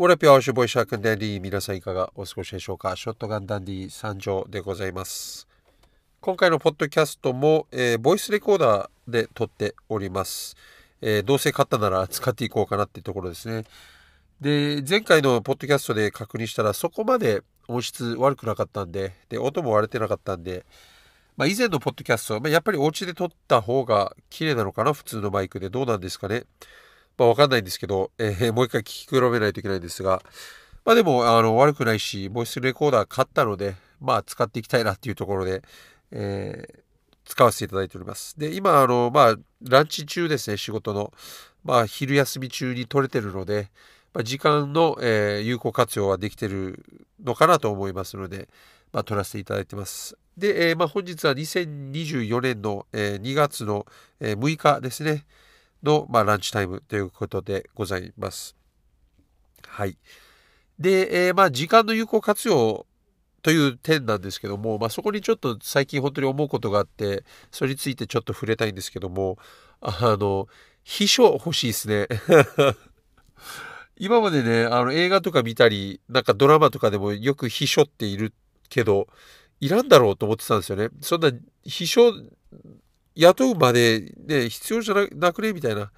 オラピアシュボイシャークンダンディ皆さんいかがお過ごしでしょうか？ショットガンダンディ参上でございます。今回のポッドキャストも、えー、ボイスレコーダーで撮っております。えー、どうせ買ったなら使っていこうかなっていうところですね。で、前回のポッドキャストで確認したらそこまで音質悪くなかったんで、で、音も割れてなかったんで、まあ、以前のポッドキャストは、まあ、やっぱりお家で撮った方が綺麗なのかな？普通のマイクでどうなんですかね？まあ、わかんないんですけど、えー、もう一回聞き比べないといけないんですが、まあでも、あの、悪くないし、ボイスレコーダー買ったので、まあ、使っていきたいなっていうところで、えー、使わせていただいております。で、今、あの、まあ、ランチ中ですね、仕事の。まあ、昼休み中に撮れてるので、まあ、時間の、えー、有効活用はできてるのかなと思いますので、まあ、撮らせていただいてます。で、えー、まあ、本日は2024年の、えー、2月の、えー、6日ですね、の、まあ、ランチタイムということでございます。はい。で、えー、まあ、時間の有効活用という点なんですけども、まあ、そこにちょっと最近本当に思うことがあって、それについてちょっと触れたいんですけども、あの、秘書欲しいですね。今までね、あの映画とか見たり、なんかドラマとかでもよく秘書っているけど、いらんだろうと思ってたんですよね。そんな秘書雇うまでね、必要じゃなくね？みたいな。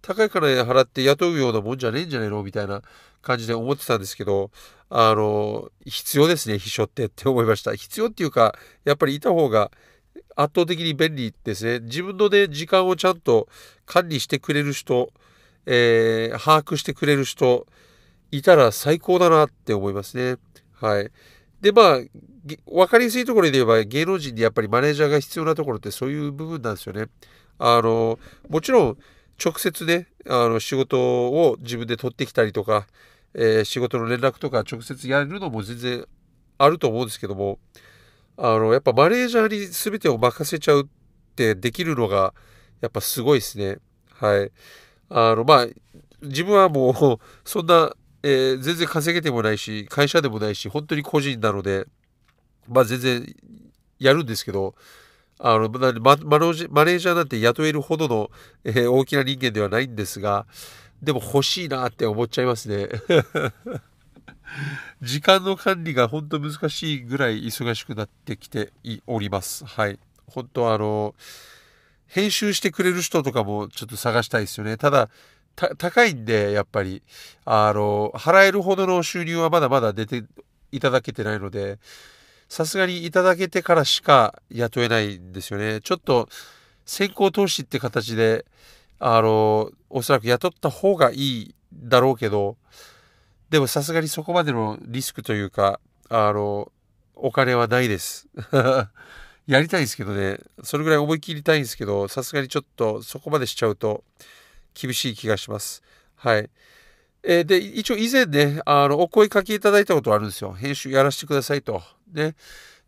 高い金払って雇うようなもんじゃねえんじゃねえの？みたいな感じで思ってたんですけど、あの、必要ですね、秘書ってって思いました。必要っていうか、やっぱりいた方が圧倒的に便利ですね。自分のね、時間をちゃんと管理してくれる人、えー、把握してくれる人、いたら最高だなって思いますね。はい。で、まあ、分かりやすいところで言えば芸能人にやっぱりマネージャーが必要なところってそういう部分なんですよね。あの、もちろん直接ね、あの仕事を自分で取ってきたりとか、えー、仕事の連絡とか直接やるのも全然あると思うんですけども、あの、やっぱマネージャーに全てを任せちゃうってできるのが、やっぱすごいですね。はい。あの、まあ、自分はもう、そんなえー、全然稼げてもないし、会社でもないし、本当に個人なので、まあ全然やるんですけど、あのマママネージャーなんて雇えるほどの、えー、大きな人間ではないんですが、でも欲しいなって思っちゃいますね。時間の管理が本当難しいぐらい忙しくなってきております。はい。本当あの、編集してくれる人とかもちょっと探したいですよね。ただ、高いんで、やっぱり、あの、払えるほどの収入はまだまだ出ていただけてないので、さすがにいただけてからしか雇えないんですよね。ちょっと先行投資って形で、あの、おそらく雇った方がいいだろうけど、でもさすがにそこまでのリスクというか、あの、お金はないです。やりたいんですけどね、それぐらい思い切りたいんですけど、さすがにちょっとそこまでしちゃうと、厳しい気がします。はい。えー、で、一応以前ね、あの、お声かけいただいたことあるんですよ。編集やらせてくださいと。ね。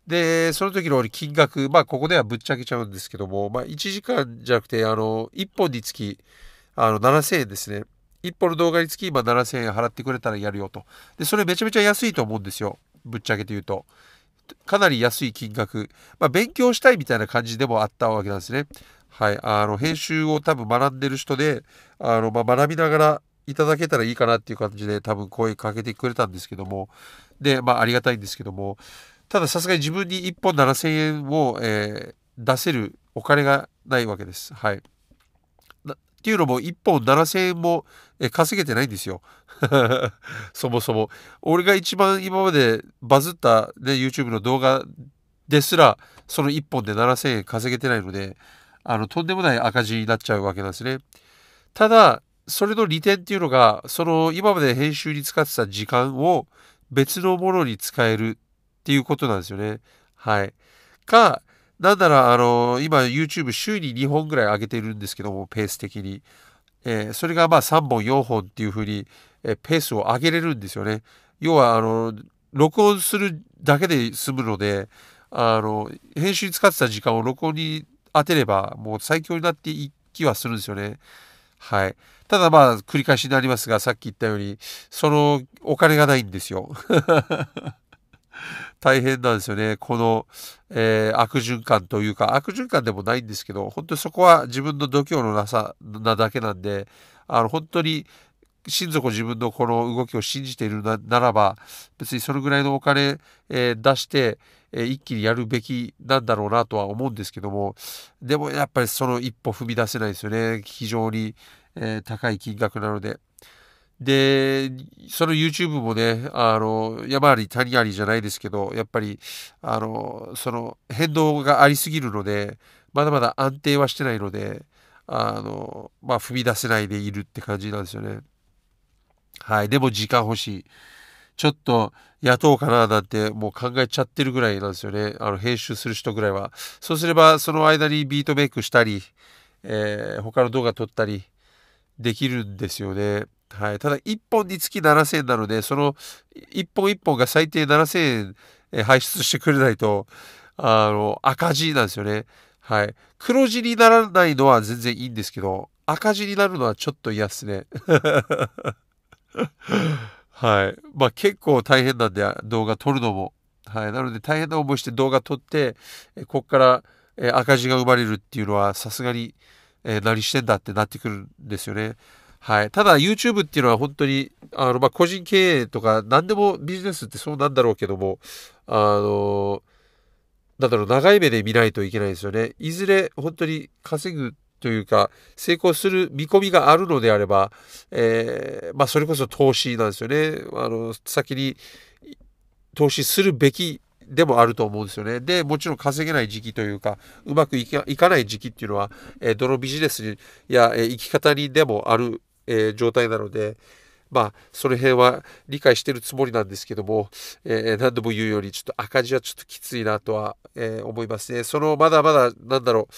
で、その時の金額、まあ、ここではぶっちゃけちゃうんですけども、まあ、1時間じゃなくて、あの、1本につき、あの、7000円ですね。1本の動画につき、今7000円払ってくれたらやるよと。で、それめちゃめちゃ安いと思うんですよ。ぶっちゃけて言うと。かなり安い金額。まあ、勉強したいみたいな感じでもあったわけなんですね。はい、あの編集を多分学んでる人であの、まあ、学びながらいただけたらいいかなっていう感じで多分声かけてくれたんですけどもで、まあ、ありがたいんですけどもたださすがに自分に1本7000円を、えー、出せるお金がないわけです。はい、っていうのも1本7000円も稼げてないんですよ。そもそも。俺が一番今までバズった、ね、YouTube の動画ですらその1本で7000円稼げてないのであのとんでもない赤字になっちゃうわけなんですね。ただそれの利点っていうのがその今まで編集に使ってた時間を別のものに使えるっていうことなんですよね。はい。か、なんならあの今 YouTube 週に2本ぐらい上げてるんですけどもペース的に。えー、それがまあ3本4本っていうふうに、えー、ペースを上げれるんですよね。要はあの録音するだけで済むのであの編集に使ってた時間を録音に当てればもう最強になっていきはするんですよね。はい。ただまあ繰り返しになりますがさっき言ったようにそのお金がないんですよ。大変なんですよね。この、えー、悪循環というか悪循環でもないんですけど本当にそこは自分の度胸のなさなだけなんであの本当に心底自分のこの動きを信じているならば別にそのぐらいのお金、えー、出して、えー、一気にやるべきなんだろうなとは思うんですけどもでもやっぱりその一歩踏み出せないですよね非常に、えー、高い金額なので。で、その YouTube もね、あの、山あり谷ありじゃないですけど、やっぱり、あの、その変動がありすぎるので、まだまだ安定はしてないので、あの、まあ、踏み出せないでいるって感じなんですよね。はい。でも時間欲しい。ちょっと雇おうかななんてもう考えちゃってるぐらいなんですよね。あの、編集する人ぐらいは。そうすれば、その間にビートメイクしたり、えー、他の動画撮ったりできるんですよね。はい。ただ、1本につき7000円なので、その1本1本が最低7000円排出してくれないと、あの、赤字なんですよね。はい。黒字にならないのは全然いいんですけど、赤字になるのはちょっと嫌っすね。はい。まあ結構大変なんで動画撮るのも。はい。なので大変な思いして動画撮って、こっから赤字が生まれるっていうのはさすがに何してんだってなってくるんですよね。はい。ただ YouTube っていうのは本当に、あの、まあ、個人経営とか何でもビジネスってそうなんだろうけども、あの、なんだろう、長い目で見ないといけないですよね。いずれ本当に稼ぐというか、成功する見込みがあるのであれば、えー、まあ、それこそ投資なんですよね。あの、先に投資するべきでもあると思うんですよね。で、もちろん稼げない時期というか、うまくいかない時期っていうのは、えー、どのビジネスや、えー、生き方にでもあるえー、状態なので、まあ、その辺は理解してるつもりなんですけども、えー、何度も言うように、ちょっと赤字はちょっときついなとは、えー、思いますね。その、まだまだ、なんだろう、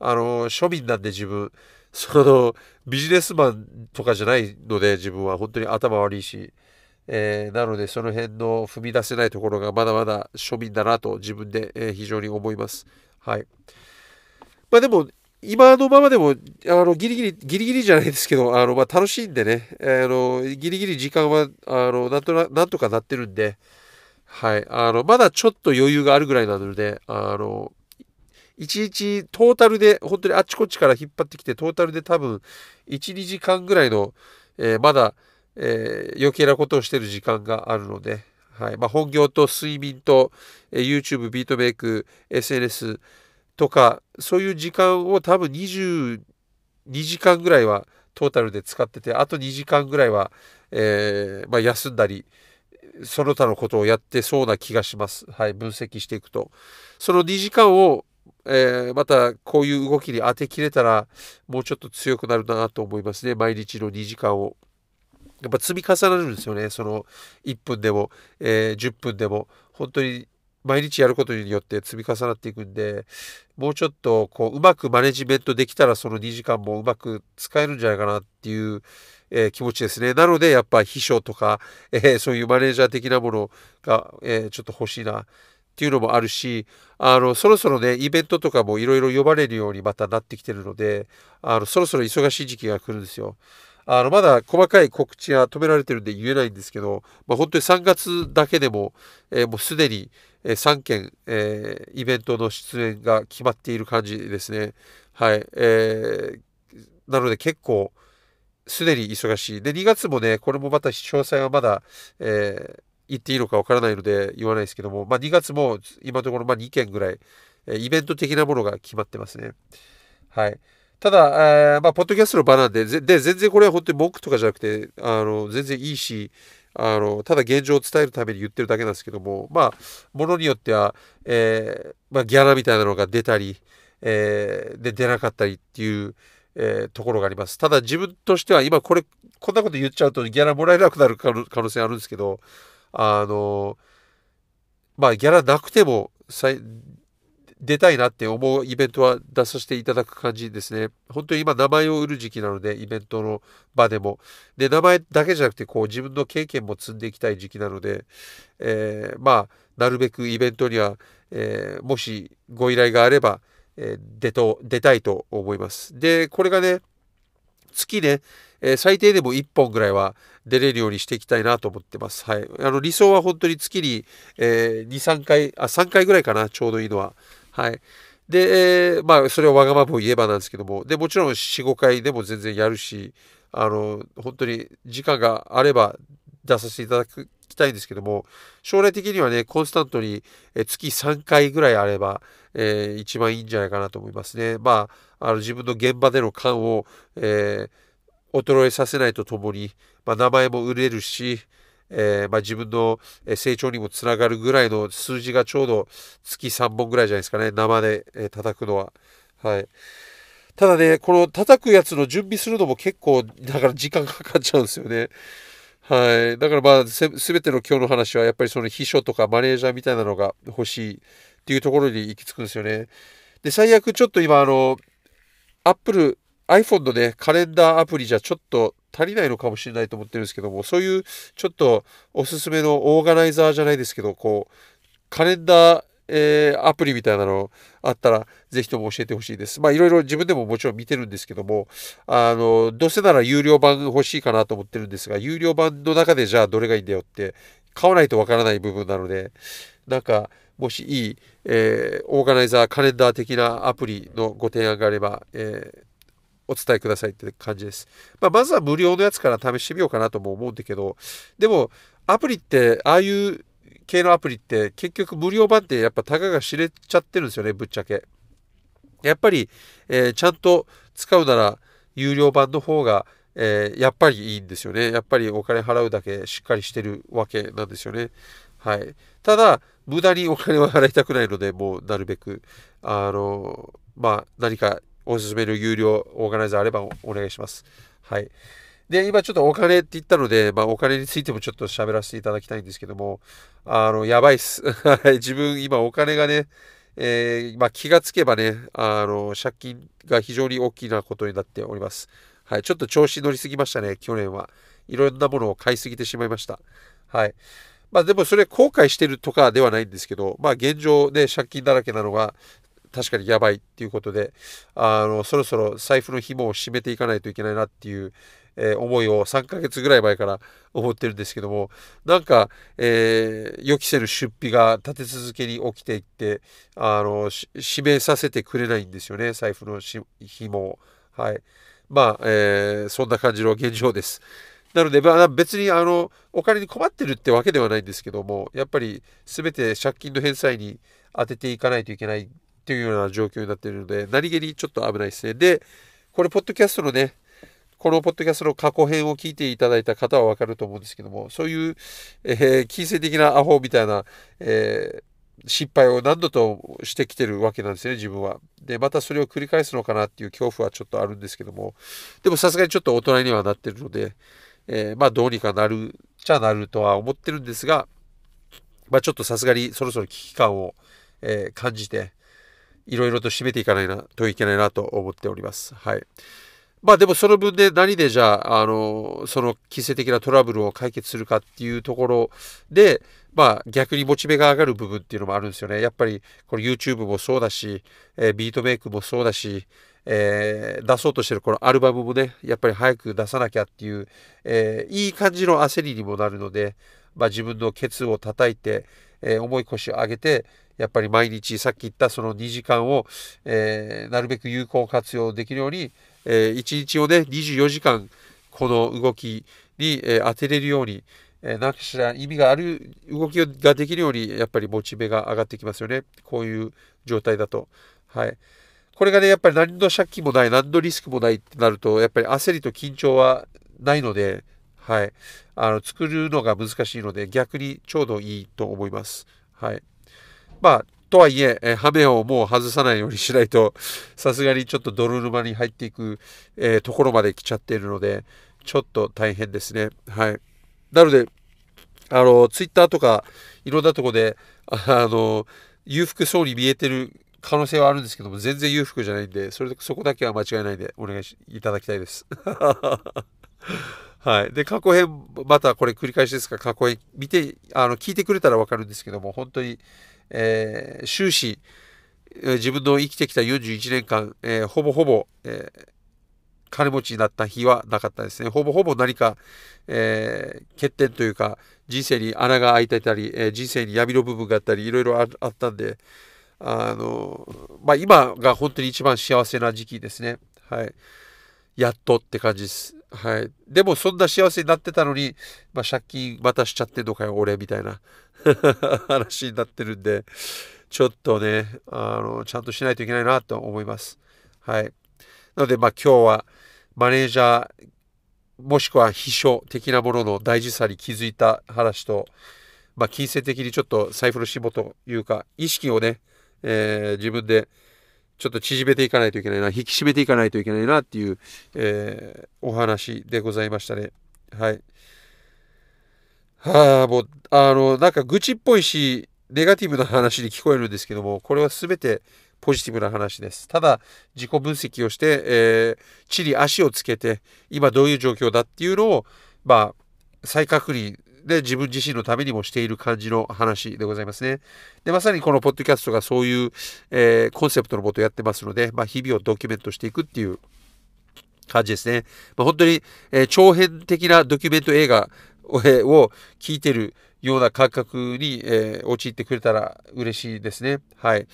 あの、庶民なんで自分、その、ビジネスマンとかじゃないので、自分は本当に頭悪いし、えー、なので、その辺の踏み出せないところがまだまだ庶民だなと自分で、え、非常に思います。はい。まあでも、今のままでも、あの、ギリギリ、ギリギリじゃないですけど、あの、まあ、楽しいんでね、あの、ギリギリ時間は、あの、なんとな、なんとかなってるんで、はい、あの、まだちょっと余裕があるぐらいなので、あの、1日トータルで、本当にあっちこっちから引っ張ってきて、トータルで多分、1、2時間ぐらいの、えー、まだ、えー、余計なことをしてる時間があるので、はい、まあ、本業と睡眠と、えー、YouTube、ビートメイク、SNS、とか、そういう時間を多分22時間ぐらいはトータルで使ってて、あと2時間ぐらいは、えー、まあ、休んだり、その他のことをやってそうな気がします。はい、分析していくと。その2時間を、えー、またこういう動きに当てきれたら、もうちょっと強くなるなと思いますね。毎日の2時間を。やっぱ積み重なるんですよね。その1分でも、えー、10分でも。本当に毎日やることによって積み重なっていくんで、もうちょっとこううまくマネジメントできたらその2時間もうまく使えるんじゃないかなっていう、えー、気持ちですね。なのでやっぱ秘書とか、えー、そういうマネージャー的なものが、えー、ちょっと欲しいなっていうのもあるし、あの、そろそろね、イベントとかもいろいろ呼ばれるようにまたなってきてるので、あの、そろそろ忙しい時期が来るんですよ。あの、まだ細かい告知は止められてるんで言えないんですけど、まあ、本当に3月だけでも、えー、もうすでに、え、3件、えー、イベントの出演が決まっている感じですね。はい。えー、なので結構、すでに忙しい。で、2月もね、これもまた詳細はまだ、えー、言っていいのかわからないので言わないですけども、まあ、2月も今のところま2件ぐらい、え、イベント的なものが決まってますね。はい。ただ、えー、まあ、ポッドキャストの場なんで、で、全然これは本当に文句とかじゃなくて、あの、全然いいし、あの、ただ現状を伝えるために言ってるだけなんですけども、まあ、ものによっては、えー、まあ、ギャラみたいなのが出たり、えー、で、出なかったりっていう、えー、ところがあります。ただ自分としては今これ、こんなこと言っちゃうとギャラもらえなくなる可能性あるんですけど、あの、まあ、ギャラなくても、出たいなって思うイベントは出させていただく感じですね。本当に今名前を売る時期なので、イベントの場でも。で、名前だけじゃなくて、こう自分の経験も積んでいきたい時期なので、えー、まあ、なるべくイベントには、えー、もしご依頼があれば、えー、出と、出たいと思います。で、これがね、月ね、えー、最低でも1本ぐらいは出れるようにしていきたいなと思ってます。はい。あの、理想は本当に月に、えー、2、3回、あ、3回ぐらいかな、ちょうどいいのは。はい。で、えー、まあ、それをわがままを言えばなんですけども、で、もちろん4、5回でも全然やるし、あの、本当に時間があれば出させていただきたいんですけども、将来的にはね、コンスタントに月3回ぐらいあれば、えー、一番いいんじゃないかなと思いますね。まあ、あの自分の現場での感を、えー、衰えさせないとともに、まあ、名前も売れるし、えー、まあ、自分の成長にもつながるぐらいの数字がちょうど月3本ぐらいじゃないですかね、生で、え叩くのは。はい。ただね、この叩くやつの準備するのも結構、だから時間かかっちゃうんですよね。はい。だからまあ、すべての今日の話は、やっぱりその秘書とかマネージャーみたいなのが欲しいっていうところに行き着くんですよね。で、最悪ちょっと今、あの、Apple、iPhone のね、カレンダーアプリじゃちょっと足りないのかもしれないと思ってるんですけども、そういうちょっとおすすめのオーガナイザーじゃないですけど、こう、カレンダー、えー、アプリみたいなのあったら、ぜひとも教えてほしいです。まあ、いろいろ自分でももちろん見てるんですけども、あの、どうせなら有料版欲しいかなと思ってるんですが、有料版の中でじゃあどれがいいんだよって、買わないとわからない部分なので、なんか、もしいい、えー、オーガナイザー、カレンダー的なアプリのご提案があれば、えー、お伝えくださいって感じです。まあ、まずは無料のやつから試してみようかなとも思うんだけど、でも、アプリって、ああいう系のアプリって結局無料版ってやっぱたかが知れちゃってるんですよね、ぶっちゃけ。やっぱり、えー、ちゃんと使うなら有料版の方が、えー、やっぱりいいんですよね。やっぱりお金払うだけしっかりしてるわけなんですよね。はい。ただ、無駄にお金は払いたくないので、もうなるべく、あの、まあ、何かおすすめの有料オーガナイザーあればお願いします。はい。で、今ちょっとお金って言ったので、まあお金についてもちょっと喋らせていただきたいんですけども、あの、やばいっす。自分今お金がね、えー、まあ気がつけばね、あの、借金が非常に大きなことになっております。はい。ちょっと調子乗りすぎましたね、去年は。いろんなものを買いすぎてしまいました。はい。まあでもそれ後悔してるとかではないんですけど、まあ現状で借金だらけなのが、確かにやばいっていうことで、あの、そろそろ財布の紐を締めていかないといけないなっていう、えー、思いを3ヶ月ぐらい前から思ってるんですけども、なんか、えー、予期せぬ出費が立て続けに起きていって、あの、締めさせてくれないんですよね、財布の紐を。はい。まあ、えー、そんな感じの現状です。なので、まあ、別にあのお金に困ってるってわけではないんですけども、やっぱり全て借金の返済に当てていかないといけないっていうような状況になっているので、何気にちょっと危ないですね。で、これ、ポッドキャストのね、このポッドキャストの過去編を聞いていただいた方はわかると思うんですけども、そういう、えー、金銭的なアホみたいな、えー、失敗を何度としてきてるわけなんですね、自分は。で、またそれを繰り返すのかなっていう恐怖はちょっとあるんですけども、でもさすがにちょっと大人にはなってるので、えー、まあどうにかなるちゃなるとは思ってるんですが、まあちょっとさすがにそろそろ危機感を、え、感じて、いろいろと締めていかないなといけないなと思っております。はい。まあでもその分で何でじゃあ、あの、その季節的なトラブルを解決するかっていうところで、まあ逆にモチベが上がる部分っていうのもあるんですよね。やっぱりこれ YouTube もそうだし、えー、ビートメイクもそうだし、えー、出そうとしてるこのアルバムもね、やっぱり早く出さなきゃっていう、えー、いい感じの焦りにもなるので、まあ自分のケツを叩いて、え重い腰を上げて、やっぱり毎日さっき言ったその2時間を、えー、なるべく有効活用できるように、えー、1日をね24時間この動きに、えー、当てれるように、えー、何かしら意味がある動きができるようにやっぱりモチベが上がってきますよね。こういう状態だと。はい。これがねやっぱり何の借金もない何のリスクもないってなるとやっぱり焦りと緊張はないのではい。あの作るのが難しいので逆にちょうどいいと思います。はい。まあ、とはいえ、えハメをもう外さないようにしないと、さすがにちょっと泥沼に入っていく、えー、ところまで来ちゃっているので、ちょっと大変ですね。はい。なので、あの、ツイッターとか、いろんなとこで、あの、裕福そうに見えてる可能性はあるんですけども、全然裕福じゃないんで、それ、そこだけは間違いないんでお願いしいただきたいです。はい。で、過去編、またこれ繰り返しですが、過去編見て、あの、聞いてくれたらわかるんですけども、本当に、えー、終始、自分の生きてきた41年間、えー、ほぼほぼ、えー、金持ちになった日はなかったですね。ほぼほぼ何か、えー、欠点というか、人生に穴が開いていたり、え、人生に闇の部分があったり、いろいろあったんで、あの、まあ、今が本当に一番幸せな時期ですね。はい。やっとって感じです。はい。でもそんな幸せになってたのに、まあ、借金またしちゃってんのかよ、俺、みたいな 話になってるんで、ちょっとね、あの、ちゃんとしないといけないなと思います。はい。なので、まあ今日はマネージャー、もしくは秘書的なものの大事さに気づいた話と、まあ金銭的にちょっと財布の紐というか、意識をね、えー、自分でちょっと縮めていかないといけないな、引き締めていかないといけないなっていう、えー、お話でございましたね。はい。はあ、もう、あの、なんか愚痴っぽいし、ネガティブな話に聞こえるんですけども、これは全てポジティブな話です。ただ、自己分析をして、えー、地に足をつけて、今どういう状況だっていうのを、まあ、再確認で自分自身のためにもしている感じの話でございますね。で、まさにこのポッドキャストがそういう、えー、コンセプトのもとやってますので、まあ、日々をドキュメントしていくっていう感じですね。まあ、本当に、えー、長編的なドキュメント映画を聞いてるような感覚に、えー、陥ってくれたら嬉しいですね。はい。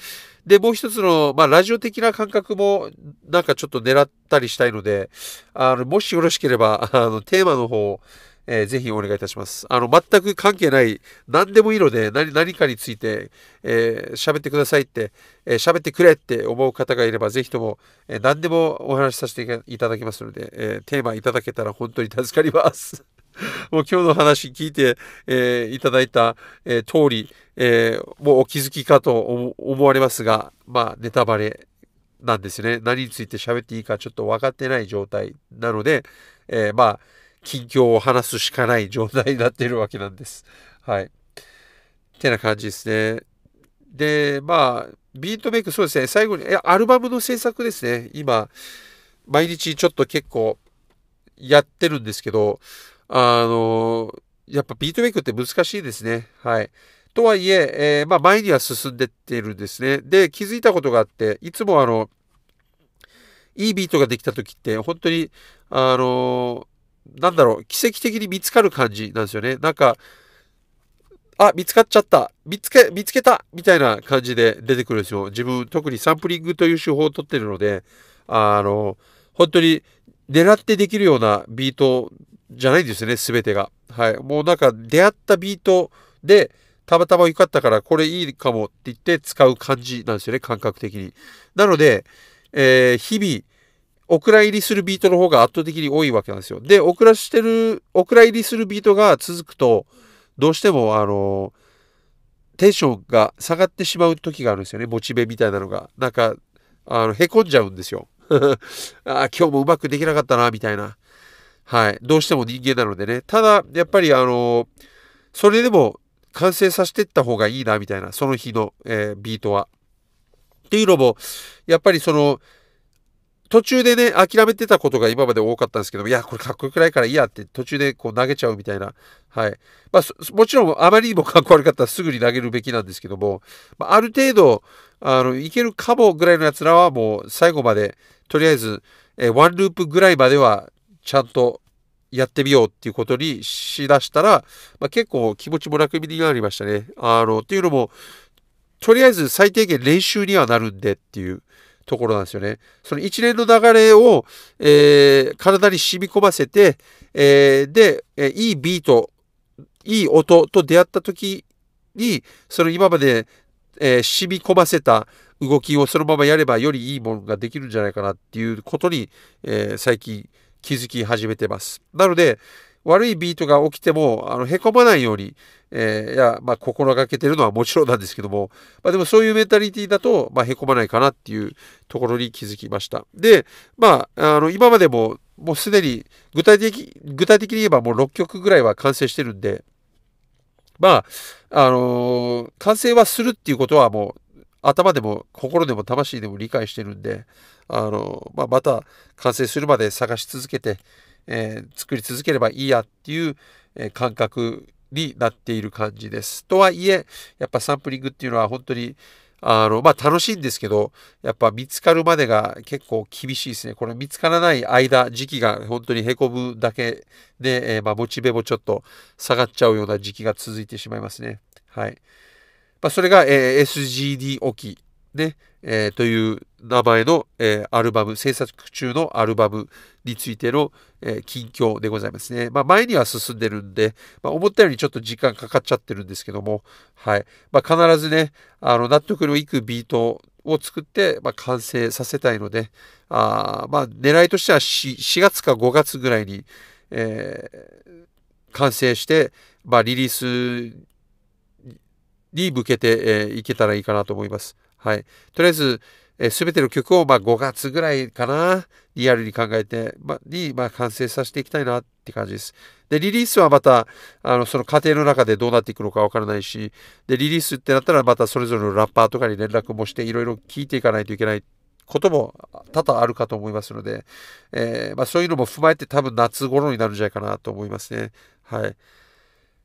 で、もう一つの、まあ、ラジオ的な感覚も、なんかちょっと狙ったりしたいので、あの、もしよろしければ、あの、テーマの方、えー、ぜひお願いいたします。あの、全く関係ない、何でもいいので、何何かについて、えー、喋ってくださいって、えー、喋ってくれって思う方がいれば、ぜひとも、えー、何でもお話しさせていただきますので、えー、テーマいただけたら本当に助かります。もう今日の話聞いて、えー、いただいた、えー、通り、えー、もうお気づきかと思われますが、まあ、ネタバレなんですね。何について喋っていいかちょっと分かってない状態なので、え、まあ、近況を話すしかない状態になっているわけなんです。はい。ってな感じですね。で、まあ、ビートメイク、そうですね。最後に、えアルバムの制作ですね。今、毎日ちょっと結構やってるんですけど、あの、やっぱビートメイクって難しいですね。はい。とはいえ、えー、まあ前には進んでってるんですね。で、気づいたことがあって、いつもあの、いいビートができた時って、本当に、あの、なんだろう、奇跡的に見つかる感じなんですよね。なんか、あ、見つかっちゃった。見つけ、見つけたみたいな感じで出てくるんですよ。自分、特にサンプリングという手法をとってるので、あの、本当に狙ってできるようなビートじゃないんですよね、すべてが。はい。もうなんか出会ったビートで、たまたま良かったからこれいいかもって言って使う感じなんですよね、感覚的に。なので、えー、日々、お蔵入りするビートの方が圧倒的に多いわけなんですよ。で、お蔵してる、お蔵入りするビートが続くと、どうしても、あの、テンションが下がってしまう時があるんですよね。モチベみたいなのが。なんか、あの、へこんじゃうんですよ。あ今日もうまくできなかったな、みたいな。はい。どうしても人間なのでね。ただ、やっぱり、あの、それでも完成させていった方がいいな、みたいな。その日の、えー、ビートは。っていうのも、やっぱりその、途中でね、諦めてたことが今まで多かったんですけど、いや、これかっこよくないからいいやって途中でこう投げちゃうみたいな。はい。まあ、もちろんあまりにもかっこ悪かったらすぐに投げるべきなんですけども、まあ、ある程度、あの、いけるかもぐらいのやつらはもう最後まで、とりあえず、えワンループぐらいまではちゃんとやってみようっていうことにしだしたら、まあ、結構気持ちも楽になりましたね。あの、っていうのも、とりあえず最低限練習にはなるんでっていう。ところなんですよね。その一連の流れを、えー、体に染み込ませて、えー、で、えー、いいビート、いい音と出会った時に、その今まで、えー、染み込ませた動きをそのままやればよりいいものができるんじゃないかなっていうことに、えー、最近気づき始めてます。なので、悪いビートが起きても、あの、へこまないように、えー、いや、まあ、心がけてるのはもちろんなんですけども、まあ、でもそういうメンタリティだと、まあ、へこまないかなっていうところに気づきました。で、まあ、あの、今までも、もうすでに、具体的、具体的に言えばもう6曲ぐらいは完成してるんで、まあ、あのー、完成はするっていうことはもう、頭でも心でも魂でも理解してるんで、あのー、まあ、また完成するまで探し続けて、えー、作り続ければいいやっていう、え、感覚になっている感じです。とはいえ、やっぱサンプリングっていうのは本当にあの、まあ、楽しいんですけど、やっぱ見つかるまでが結構厳しいですね。これ見つからない間、時期が本当にへこむだけで、えー、まあ、モチベもちょっと下がっちゃうような時期が続いてしまいますね。はい。まあ、それが、えー、SGD 置きね、えー、という名前の、えー、アルバム、制作中のアルバムについての、えー、近況でございますね。まあ、前には進んでるんで、まあ、思ったよりちょっと時間かかっちゃってるんですけども、はい。まあ、必ずね、あの、納得のいくビートを作って、まあ、完成させたいので、あまあ、狙いとしては 4, 4月か5月ぐらいに、えー、完成して、まあ、リリースに向けて、えー、いけたらいいかなと思います。はい。とりあえず、えー、全ての曲を、まあ、5月ぐらいかな、リアルに考えて、ま、に、まあ、完成させていきたいなって感じです。で、リリースはまた、あの、その過程の中でどうなっていくのかわからないし、で、リリースってなったらまたそれぞれのラッパーとかに連絡もして、いろいろ聞いていかないといけないことも多々あるかと思いますので、えー、まあ、そういうのも踏まえて多分夏頃になるんじゃないかなと思いますね。はい。っ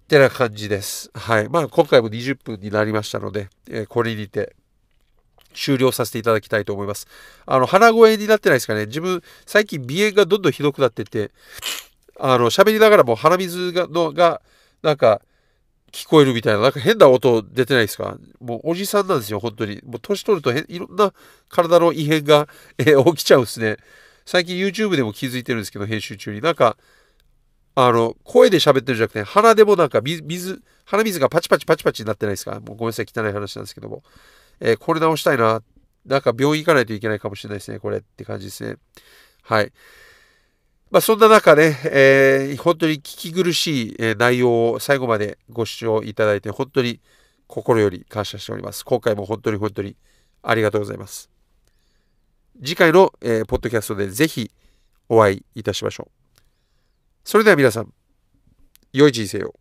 てな感じです。はい。まあ、今回も20分になりましたので、えー、これにて終了させていただきたいと思います。あの、鼻声になってないですかね。自分、最近鼻炎がどんどんひどくなってて、あの、喋りながらも鼻水が、のが、なんか、聞こえるみたいな、なんか変な音出てないですか？もうおじさんなんですよ、本当に。もう年取るといろんな体の異変が、えー、起きちゃうんですね。最近 YouTube でも気づいてるんですけど、編集中に。なんか、あの、声で喋ってるんじゃなくて、鼻でもなんか水、鼻水がパチパチパチパチになってないですか？もうごめんなさい、汚い話なんですけども。えー、これ直したいな。なんか病院行かないといけないかもしれないですね、これって感じですね。はい。まあ、そんな中ね、えー、本当に聞き苦しい、え内容を最後までご視聴いただいて、本当に心より感謝しております。今回も本当に本当にありがとうございます。次回の、えー、ポッドキャストでぜひお会いいたしましょう。それでは皆さん、良い人生を。